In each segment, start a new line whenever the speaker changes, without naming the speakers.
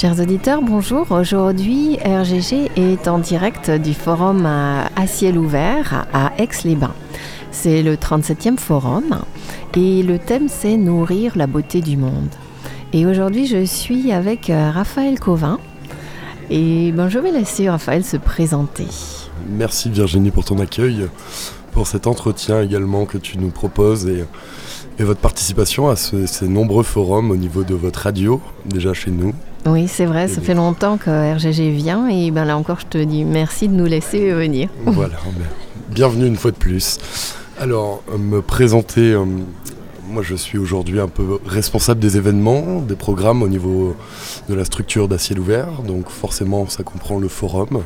Chers auditeurs, bonjour. Aujourd'hui, RGG est en direct du forum à, ciel ouvert à Aix-les-Bains. C'est le 37e forum et le thème c'est Nourrir la beauté du monde. Et aujourd'hui, je suis avec euh, Raphaël Covin. Et ben, je vais laisser Raphaël se présenter.
Merci Virginie pour ton accueil, pour cet entretien également que tu nous proposes et, votre participation à ces nombreux forums au niveau de votre radio, déjà chez nous.
Oui, c'est vrai, ça fait longtemps que RGG vient et ben là encore je te dis merci de nous laisser venir.
Voilà, bienvenue une fois de plus. Alors, me présenter, euh, moi je suis aujourd'hui un peu responsable des événements, des programmes au niveau de la structure d'Aciel Ouvert, donc forcément ça comprend le forum.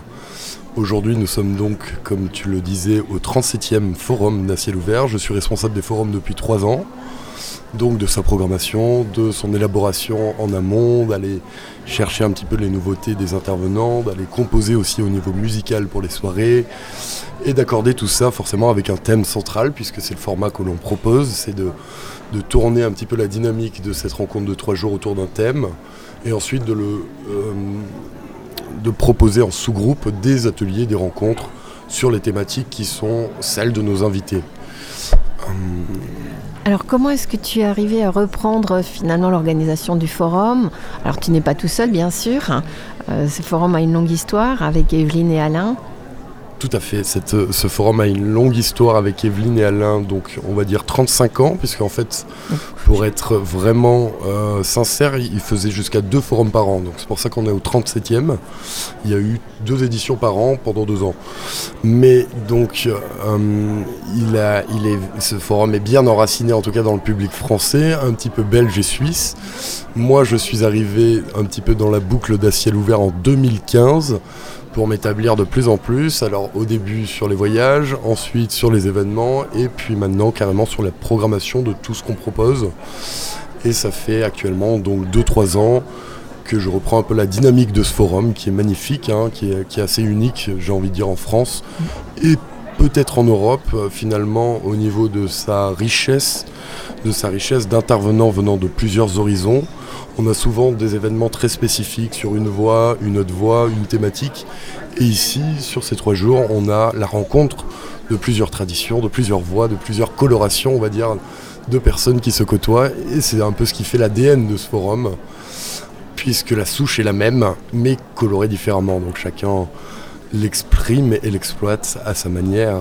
Aujourd'hui nous sommes donc, comme tu le disais, au 37e forum d'Aciel Ouvert. Je suis responsable des forums depuis trois ans donc de sa programmation, de son élaboration en amont, d'aller chercher un petit peu les nouveautés des intervenants, d'aller composer aussi au niveau musical pour les soirées, et d'accorder tout ça forcément avec un thème central, puisque c'est le format que l'on propose, c'est de, tourner un petit peu la dynamique de cette rencontre de trois jours autour d'un thème, et ensuite de, euh, proposer en sous-groupe des ateliers, des rencontres sur les thématiques qui sont celles de nos invités.
Alors comment est-ce que tu es arrivé à reprendre finalement l'organisation du forum? Alors tu n'es pas tout seul bien sûr. Hein. Euh, ce forum a une longue histoire avec Evelyne et Alain.
Tout à fait. Euh, ce forum a une longue histoire avec Evelyne et Alain, donc on va dire 35 ans, puisqu'en fait, pour être vraiment euh, sincère, il faisait jusqu'à deux forums par an. Donc c'est pour ça qu'on est au 37e. Il y a eu deux éditions par an pendant deux ans. Mais donc, euh, il a, il est, ce forum est bien enraciné, en tout cas dans le public français, un petit peu belge et suisse. Moi, je suis arrivé un petit peu dans la boucle d'Aciel ouvert en 2015 pour m'établir de plus en plus. Alors au début sur les voyages, ensuite sur les événements et puis maintenant carrément sur la programmation de tout ce qu'on propose. Et ça fait actuellement donc 2-3 ans que je reprends un peu la dynamique de ce forum qui est magnifique, hein, qui, est, assez unique, j'ai envie de dire, en France et peut-être en Europe, euh, finalement, au niveau de sa richesse, de sa richesse d'intervenants venant de plusieurs horizons. On a souvent des événements très spécifiques sur une voie, une autre voie, une thématique. Et ici, sur ces trois jours, on a la rencontre de plusieurs traditions, de plusieurs voies, de plusieurs colorations, on va dire, de personnes qui se côtoient. Et c'est un peu ce qui fait l'ADN de ce forum, puisque la souche est la même, mais colorée différemment. Donc chacun l'exprime et l'exploite à sa manière.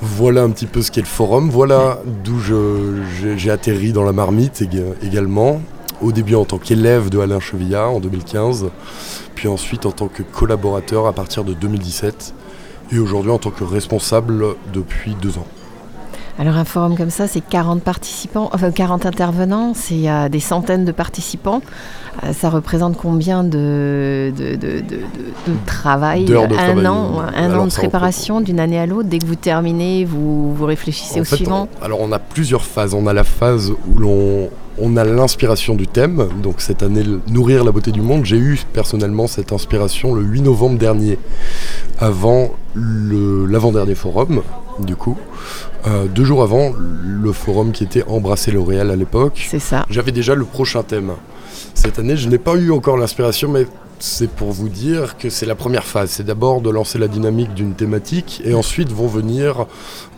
Voilà un petit peu ce qu'est le forum. Voilà d'où j'ai atterri dans la marmite également au début en tant qu'élève de Alain Chevillard en 2015, puis ensuite en tant que collaborateur à partir de 2017, et aujourd'hui en tant que responsable depuis deux ans.
Alors un forum comme ça, c'est 40 participants, enfin 40 intervenants, c'est euh, des centaines de participants. Euh, ça représente combien de, de, travail? Un an, un an de préparation d'une année à l'autre. Dès que vous terminez, vous, vous réfléchissez au suivant
Alors on a plusieurs phases. On a la phase où l'on on a l'inspiration du thème, donc cette année Nourrir la beauté du monde. J'ai eu personnellement cette inspiration le 8 novembre dernier, avant l'avant-dernier forum, du coup. Euh, deux jours avant le forum qui était Embrasser L'Oréal à l'époque.
C'est ça.
J'avais déjà le prochain thème. Cette année, je n'ai pas eu encore l'inspiration, mais c'est pour vous dire que c'est la première phase. C'est d'abord de lancer la dynamique d'une thématique et ensuite vont venir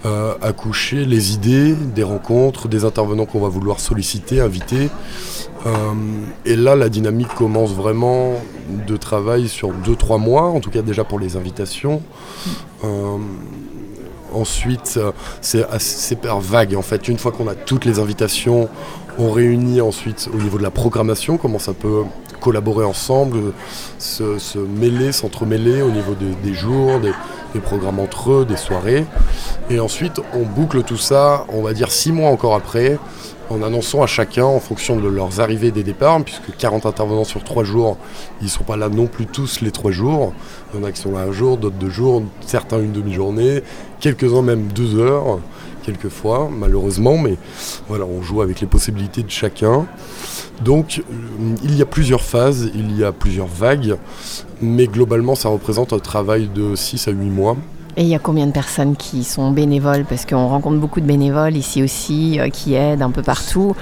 euh, accoucher les idées, des rencontres, des intervenants qu'on va vouloir solliciter, inviter. Euh, et là, la dynamique commence vraiment de travail sur 2-3 mois, en tout cas déjà pour les invitations. Euh, ensuite, c'est assez par vague. En fait, une fois qu'on a toutes les invitations, on réunit ensuite au niveau de la programmation, comment ça peut collaborer ensemble, se, mêler, s'entremêler au niveau des jours, des, programmes entre eux, des soirées. Et ensuite, on boucle tout ça, on va dire six mois encore après, en annonçant à chacun, en fonction de leurs arrivées et des départs, puisque 40 intervenants sur trois jours, ils ne sont pas là non plus tous les trois jours. Il y en a qui sont là un jour, d'autres deux jours, certains une demi-journée, quelques-uns même deux heures, quelquefois, malheureusement, mais voilà, on joue avec les possibilités de chacun. Donc euh, il y a plusieurs phases, il y a plusieurs vagues, mais globalement ça représente un travail de 6 à 8 mois.
Et il y a combien de personnes qui sont bénévoles? Parce qu'on rencontre beaucoup de bénévoles ici aussi, euh, qui aident un peu partout.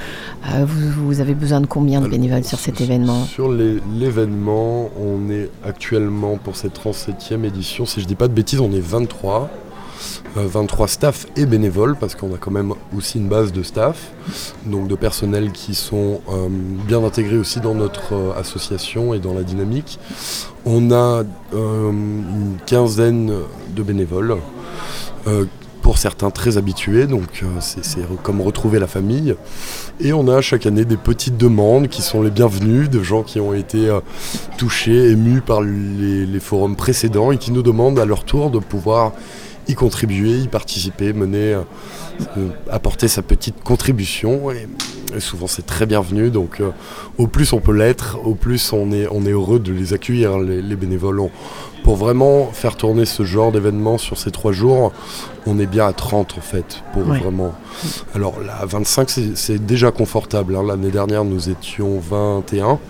Euh, vous, avez besoin de combien de bénévoles sur cet événement?
Sur l'événement, on est actuellement pour cette 37e édition, si je ne dis pas de bêtises, on est 23. 23 euh, staff et bénévoles, parce qu'on a quand même aussi une base de staff, donc de personnels qui sont bien intégrés aussi dans notre association et dans la dynamique. On a une quinzaine de bénévoles, euh, pour certains très habitués, donc euh, c'est comme retrouver la famille. Et on a chaque année des petites demandes qui sont les bienvenues, de gens qui ont été euh, touchés, émus par les, forums précédents et qui nous demandent à leur tour de pouvoir y contribuer, y participer, mener, apporter sa petite contribution. Et, souvent c'est très bienvenu, donc au plus on peut l'être, au plus on est, on est heureux de les accueillir, les, les bénévoles pour vraiment faire tourner ce genre d'événement sur ces trois jours, on est bien à 30 en fait, pour vraiment. Alors là, 25, c'est déjà confortable. Hein. L'année dernière, nous étions 21.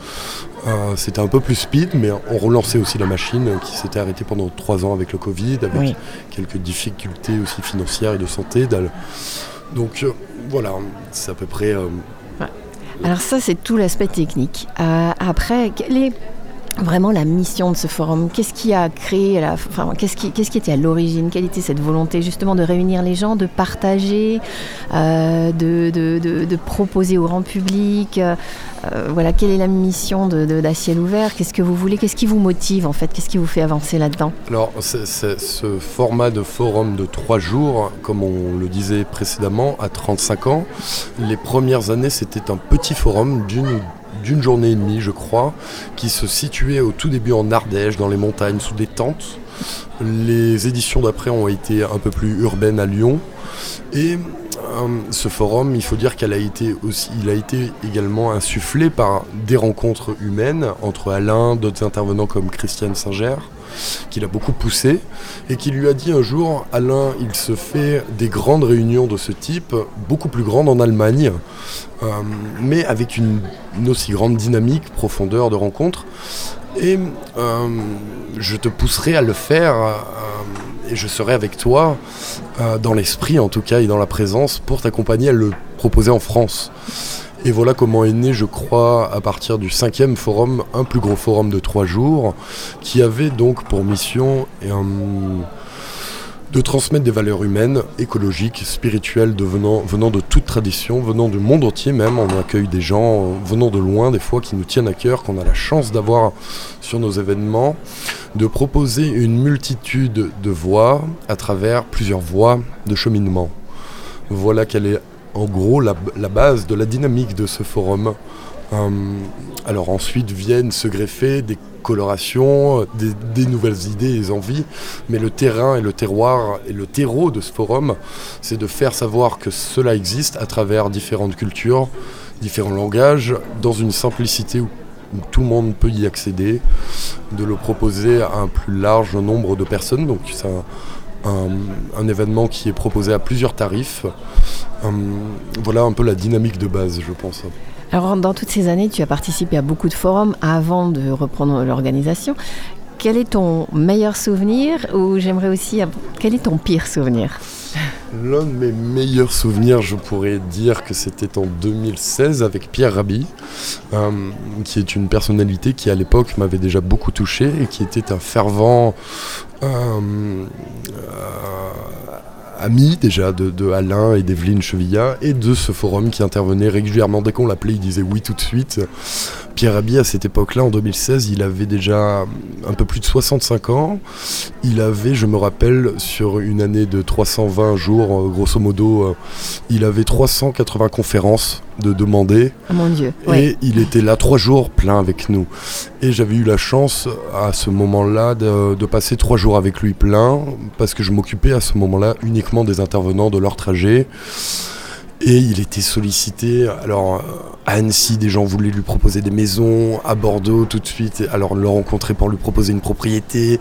Euh, c'était un peu plus speed, mais on relançait aussi la machine qui s'était arrêtée pendant trois ans avec le Covid, avec quelques difficultés aussi financières et de santé. Donc euh, voilà, c'est à peu près. Euh,
Alors ça, c'est tout l'aspect technique. après, quel est vraiment la mission de ce forum Qu'est-ce qui a créé, enfin, qu'est-ce qui, était à l'origine? Quelle était cette volonté justement de réunir les gens, de partager, euh, de, proposer au grand public? Euh, Voilà, quelle est la mission de, d'Acier Ouvert? Qu'est-ce que vous voulez? Qu'est-ce qui vous motive en fait? Qu'est-ce qui vous fait avancer là-dedans?
Alors, ce format de forum de trois jours, comme on le disait précédemment, à 35 ans, les premières années, c'était un petit forum d'une d'une journée et demie, je crois, qui se situait au tout début en Ardèche, dans les montagnes, sous des tentes. Les éditions d'après ont été un peu plus urbaines à Lyon. Et ce forum, il faut dire qu'il a été aussi, également insufflé par des rencontres humaines entre Alain, d'autres intervenants comme Christiane Singer, qu'il a beaucoup poussé, et qui lui a dit un jour, Alain, il se fait des grandes réunions de ce type, beaucoup plus grandes en Allemagne, euh, mais avec une, aussi grande dynamique, profondeur de rencontre. Et euh, je te pousserai à le faire, euh, et je serai avec toi, dans l'esprit en tout cas, et dans la présence, pour t'accompagner à le proposer en France. Et voilà comment est né, je crois, à partir du cinquième forum, un plus gros forum de trois jours, qui avait donc pour mission de transmettre des valeurs humaines, écologiques, spirituelles, venant, de toute tradition, venant du monde entier même. On accueille des gens venant de loin, des fois, qui nous tiennent à cœur, qu'on a la chance d'avoir sur nos événements, de proposer une multitude de voies à travers plusieurs voies de cheminement. Voilà quelle est en gros la, base de la dynamique de ce forum. Euh, alors ensuite viennent se greffer des colorations, des, nouvelles idées et envies, mais le terrain et le terroir et le terreau de ce forum, c'est de faire savoir que cela existe à travers différentes cultures, différents langages, dans une simplicité où, tout le monde peut y accéder, de le proposer à un plus large nombre de personnes. Donc c'est un, événement qui est proposé à plusieurs tarifs. Euh, voilà un peu la dynamique de base, je pense.
Alors, dans toutes ces années, tu as participé à beaucoup de forums avant de reprendre l'organisation. Quel est ton meilleur souvenir ou j'aimerais aussi quel est ton pire souvenir?
L'un de mes meilleurs souvenirs, je pourrais dire que c'était en 2016 avec Pierre Rabhi, euh, qui est une personnalité qui à l'époque m'avait déjà beaucoup touché et qui était un fervent euh, ami déjà de, Alain et d'Evelyne Chevilla et de ce forum qui intervenait régulièrement. Dès qu'on l'appelait, il disait oui tout de suite. Pierre Rabhi, à cette époque-là, en 2016, il avait déjà un peu plus de 65 ans. Il avait, je me rappelle, sur une année de 320 jours, euh, grosso modo, euh, il avait 380 conférences de demander.
Oh mon Dieu.
Et il était là trois jours plein avec nous. Et j'avais eu la chance à ce moment-là de, de, passer trois jours avec lui plein, parce que je m'occupais à ce moment-là uniquement des intervenants, de leur trajet. Et il était sollicité. Alors, à Annecy, des gens voulaient lui proposer des maisons. À Bordeaux, tout de suite, alors le rencontrer pour lui proposer une propriété.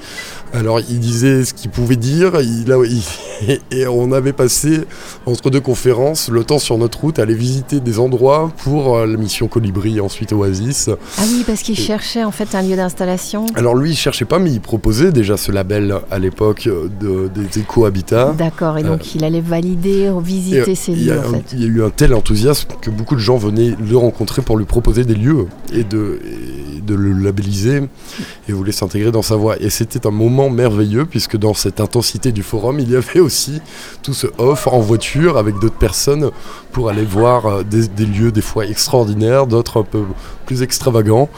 Alors, il disait ce qu'il pouvait dire. Il et on avait passé, entre deux conférences, le temps sur notre route à aller visiter des endroits pour euh, la mission Colibri, ensuite Oasis.
Ah oui, parce qu'il cherchait en fait un lieu d'installation.
Alors, lui, il cherchait pas, mais il proposait déjà ce label à l'époque de, des éco-habitats.
D'accord, et donc euh, il allait valider, visiter ces lieux. En fait.
Il y a eu un tel enthousiasme que beaucoup de gens venaient le rencontrer pour lui proposer des lieux et de, le labelliser et voulaient s'intégrer dans sa voie. Et c'était un moment merveilleux puisque dans cette intensité du forum, il y avait aussi tout ce off en voiture avec d'autres personnes pour aller voir euh, des lieux des fois extraordinaires, d'autres un peu plus extravagants.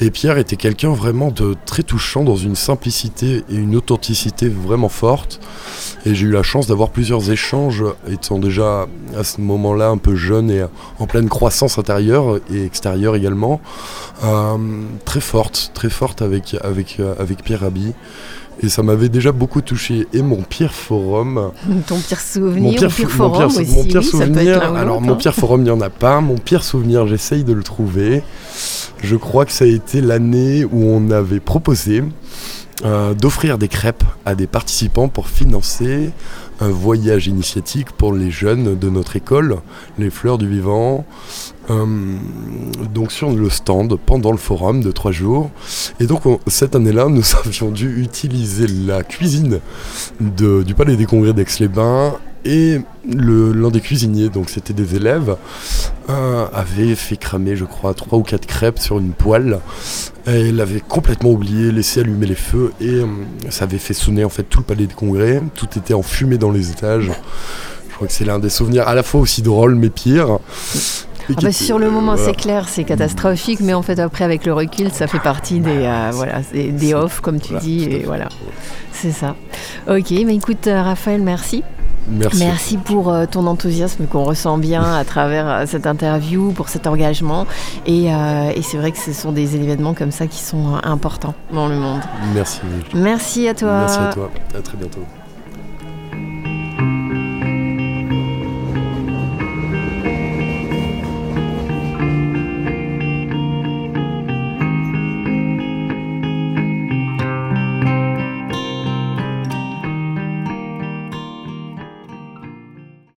Et Pierre était quelqu'un vraiment de très touchant dans une simplicité et une authenticité vraiment forte. Et j'ai eu la chance d'avoir plusieurs échanges, étant déjà à ce moment-là un peu jeune et en pleine croissance intérieure et extérieure également, euh, très forte, très forte avec, avec, euh, avec Pierre Rabhi. Et ça m'avait déjà beaucoup touché. Et mon pire forum.
Ton pire souvenir Mon pire, forum aussi, mon pire souvenir.
alors, mon pire forum, il n'y en a pas. Mon pire souvenir, j'essaye de le trouver. Je crois que ça a été l'année où on avait proposé euh, d'offrir des crêpes à des participants pour financer un voyage initiatique pour les jeunes de notre école, les Fleurs du Vivant, euh, donc sur le stand pendant le forum de trois jours. Et donc cette année-là, nous avions dû utiliser la cuisine du Palais des Congrès d'Aix-les-Bains et l'un des cuisiniers, donc c'était des élèves, euh, avait fait cramer, je crois, trois ou quatre crêpes sur une poêle. Et il avait complètement oublié, laissé allumer les feux et euh, ça avait fait sonner en fait tout le palais des congrès. Tout était enfumé dans les étages. Je crois que c'est l'un des souvenirs à la fois aussi drôle mais pire.
Ah bah, sur le moment, c'est clair, c'est catastrophique, mais en fait, après, avec le recul, ça fait partie des, euh, voilà, des, off, comme tu dis, et voilà, c'est ça. Ok, mais écoute, Raphaël, merci.
Merci.
pour euh, ton enthousiasme qu'on ressent bien à travers euh, cette interview, pour cet engagement. Euh, et, c'est vrai que ce sont des événements comme ça qui sont importants dans le monde.
Merci.
Merci à toi.
Merci à toi. À très bientôt.